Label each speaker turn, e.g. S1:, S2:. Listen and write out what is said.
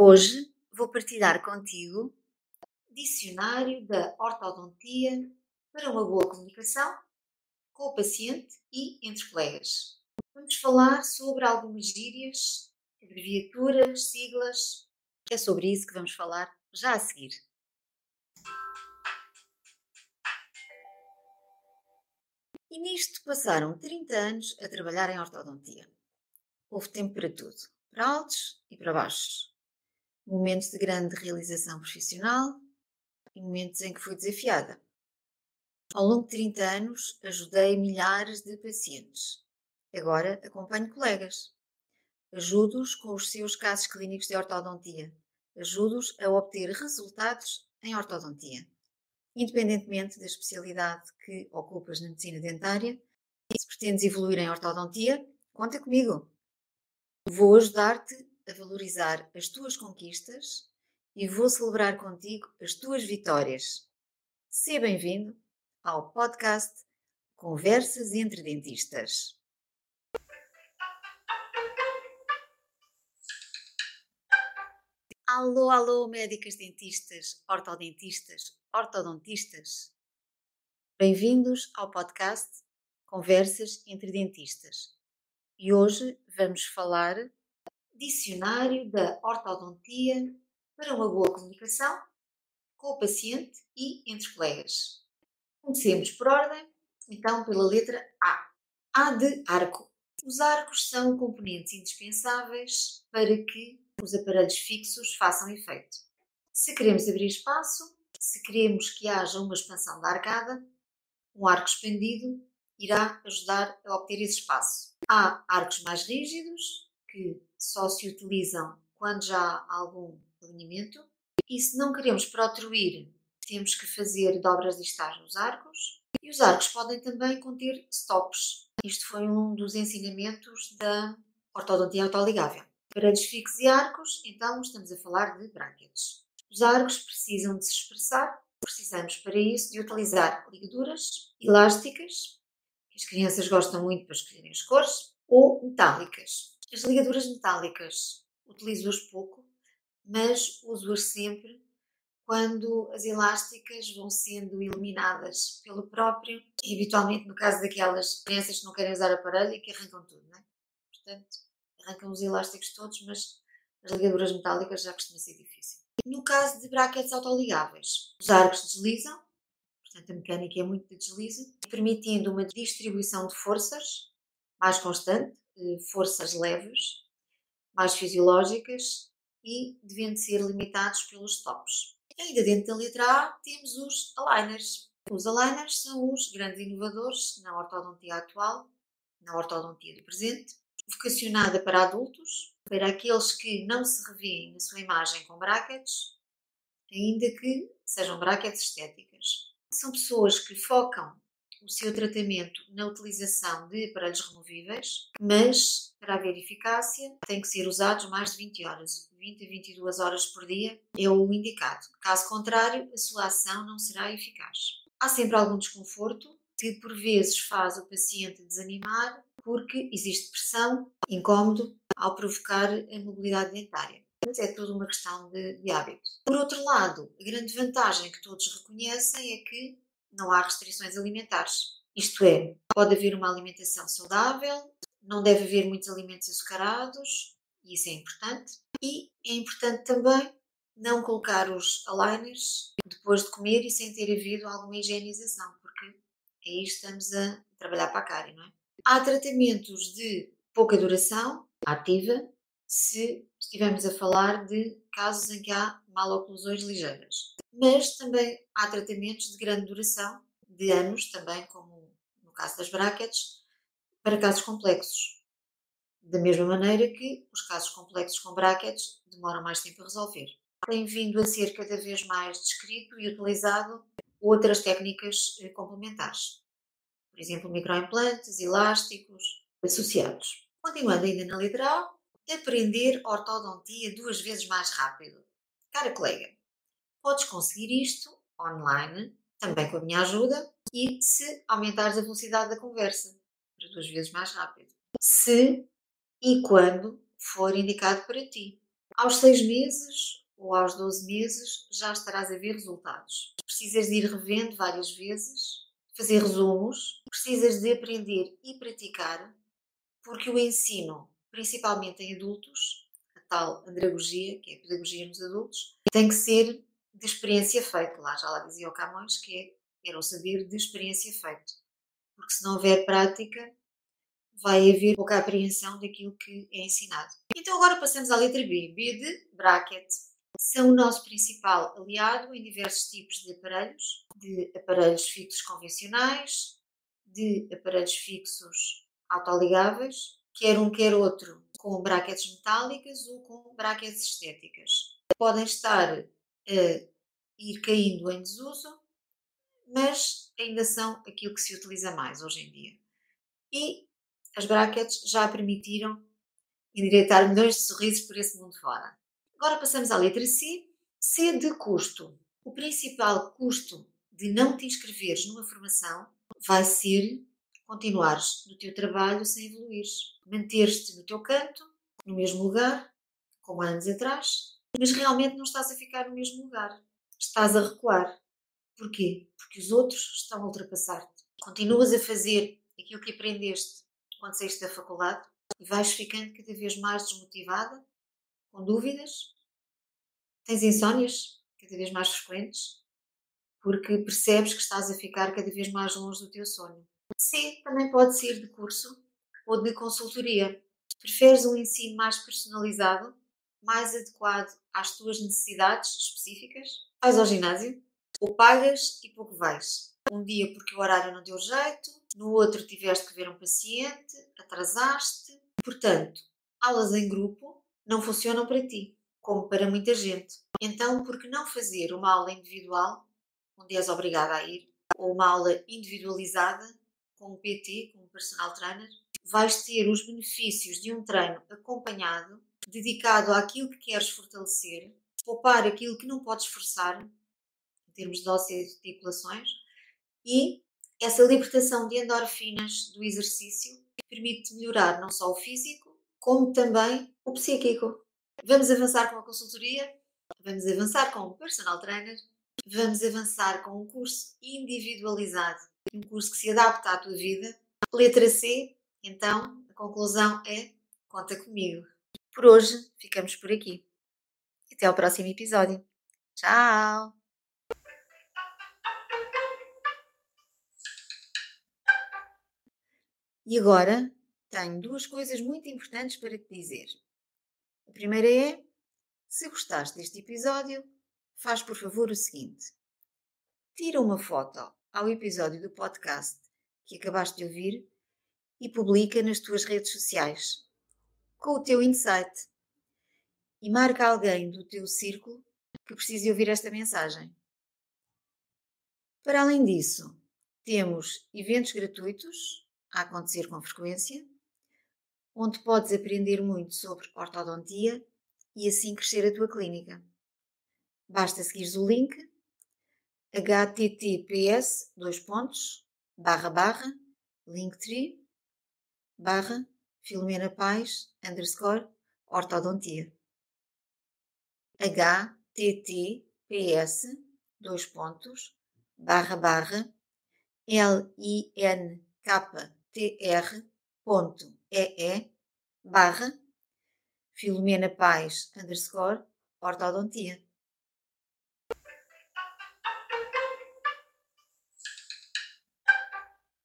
S1: Hoje vou partilhar contigo dicionário da ortodontia para uma boa comunicação com o paciente e entre colegas. Vamos falar sobre algumas gírias, abreviaturas, siglas. É sobre isso que vamos falar já a seguir. E nisto passaram 30 anos a trabalhar em ortodontia. Houve tempo para tudo, para altos e para baixos. Momentos de grande realização profissional e momentos em que fui desafiada. Ao longo de 30 anos, ajudei milhares de pacientes. Agora acompanho colegas. Ajudo-os com os seus casos clínicos de ortodontia. Ajudo-os a obter resultados em ortodontia. Independentemente da especialidade que ocupas na medicina dentária, se pretendes evoluir em ortodontia, conta comigo. Vou ajudar-te a valorizar as tuas conquistas e vou celebrar contigo as tuas vitórias. Seja bem-vindo ao podcast Conversas entre Dentistas. Alô, alô, médicas dentistas, ortodentistas, ortodontistas. Bem-vindos ao podcast Conversas entre Dentistas. E hoje vamos falar Dicionário da Ortodontia para uma boa comunicação com o paciente e entre colegas. Comecemos por ordem, então pela letra A. A de arco. Os arcos são componentes indispensáveis para que os aparelhos fixos façam efeito. Se queremos abrir espaço, se queremos que haja uma expansão da arcada, um arco expandido irá ajudar a obter esse espaço. Há arcos mais rígidos, que só se utilizam quando já há algum alinhamento. E se não queremos protruir, temos que fazer dobras distais nos arcos. E os arcos podem também conter stops. Isto foi um dos ensinamentos da ortodontia autoligável. Paredes fixos e arcos, então estamos a falar de brackets. Os arcos precisam de se expressar, precisamos para isso de utilizar ligaduras elásticas, que as crianças gostam muito para escolherem as cores, ou metálicas. As ligaduras metálicas utilizo-as pouco, mas uso-as sempre quando as elásticas vão sendo eliminadas pelo próprio, e habitualmente no caso daquelas crianças que não querem usar aparelho e que arrancam tudo, não é? Portanto, arrancam os elásticos todos, mas as ligaduras metálicas já costuma ser difícil. No caso de brackets autoligáveis, os arcos deslizam, portanto a mecânica é muito de deslize, permitindo uma distribuição de forças mais constante, forças leves, mais fisiológicas e devendo ser limitados pelos tops. Ainda dentro da letra A temos os aligners. Os aligners são os grandes inovadores na ortodontia atual, na ortodontia do presente, vocacionada para adultos, para aqueles que não se revêem na sua imagem com brackets, ainda que sejam brackets estéticas. São pessoas que focam o seu tratamento na utilização de aparelhos removíveis, mas para haver eficácia tem que ser usados mais de 20 horas. 20 a 22 horas por dia é o indicado. Caso contrário, a sua ação não será eficaz. Há sempre algum desconforto que por vezes faz o paciente desanimar porque existe pressão, incômodo ao provocar a mobilidade dentária. Mas é tudo uma questão de, de hábito. Por outro lado, a grande vantagem que todos reconhecem é que não há restrições alimentares. Isto é, pode haver uma alimentação saudável, não deve haver muitos alimentos açucarados, e isso é importante. E é importante também não colocar os aligners depois de comer e sem ter havido alguma higienização, porque aí estamos a trabalhar para a cárie, não é? Há tratamentos de pouca duração, ativa, se estivermos a falar de casos em que há maloclusões ligeiras mas também há tratamentos de grande duração, de anos também, como no caso das brackets, para casos complexos. Da mesma maneira que os casos complexos com brackets demoram mais tempo a resolver. Tem vindo a ser cada vez mais descrito e utilizado outras técnicas eh, complementares. Por exemplo, microimplantes, elásticos, associados. Continuando ainda na letra A, aprender ortodontia duas vezes mais rápido. Cara colega, podes conseguir isto online, também com a minha ajuda, e se aumentares a velocidade da conversa para duas vezes mais rápido. Se e quando for indicado para ti. Aos seis meses ou aos 12 meses já estarás a ver resultados. Precisas de ir revendo várias vezes, fazer resumos, precisas de aprender e praticar, porque o ensino, principalmente em adultos, a tal andragogia, que é a pedagogia nos adultos, tem que ser de experiência feita. Lá já lá dizia o Camões que é, era o saber de experiência feito. Porque se não houver prática, vai haver pouca apreensão daquilo que é ensinado. Então agora passamos à letra B. B de bracket. São o nosso principal aliado em diversos tipos de aparelhos, de aparelhos fixos convencionais, de aparelhos fixos autoligáveis, quer um quer outro, com brackets metálicas ou com brackets estéticas. Podem estar a ir caindo em desuso, mas ainda são aquilo que se utiliza mais hoje em dia. E as brackets já permitiram endireitar milhões de sorrisos por esse mundo fora. Agora passamos à letra C. C de custo. O principal custo de não te inscreveres numa formação vai ser continuares no teu trabalho sem evoluires. Manter-te no teu canto, no mesmo lugar, como há anos atrás, mas realmente não estás a ficar no mesmo lugar. Estás a recuar. Porquê? Porque os outros estão a ultrapassar-te. Continuas a fazer aquilo que aprendeste quando saíste da faculdade e vais ficando cada vez mais desmotivada, com dúvidas, tens insónias cada vez mais frequentes, porque percebes que estás a ficar cada vez mais longe do teu sonho. Sim, também pode ser de curso ou de consultoria. Preferes um ensino mais personalizado, mais adequado às tuas necessidades específicas? Vais ao ginásio? Ou pagas e pouco vais? Um dia porque o horário não deu jeito, no outro tiveste que ver um paciente, atrasaste. Portanto, aulas em grupo não funcionam para ti, como para muita gente. Então, por que não fazer uma aula individual, onde és obrigada a ir, ou uma aula individualizada, com um PT, com um personal trainer? Vais ter os benefícios de um treino acompanhado, dedicado àquilo que queres fortalecer, poupar aquilo que não podes forçar, em termos de ósseas e articulações, e essa libertação de endorfinas do exercício permite melhorar não só o físico, como também o psíquico. Vamos avançar com a consultoria, vamos avançar com o personal trainer, vamos avançar com um curso individualizado, um curso que se adapta à tua vida. Letra C, então, a conclusão é conta comigo. Por hoje, ficamos por aqui. Até ao próximo episódio. Tchau! E agora tenho duas coisas muito importantes para te dizer. A primeira é: se gostaste deste episódio, faz por favor o seguinte: tira uma foto ao episódio do podcast que acabaste de ouvir e publica nas tuas redes sociais com o teu insight e marca alguém do teu círculo que precise ouvir esta mensagem. Para além disso, temos eventos gratuitos a acontecer com frequência, onde podes aprender muito sobre ortodontia e assim crescer a tua clínica. Basta seguires o link https dois pontos, barra barra linktree barra Filomena Paz underscore ortodontia https dois pontos barra barra l i n k tr.ee barra Filomena Paz underscore ortodontia.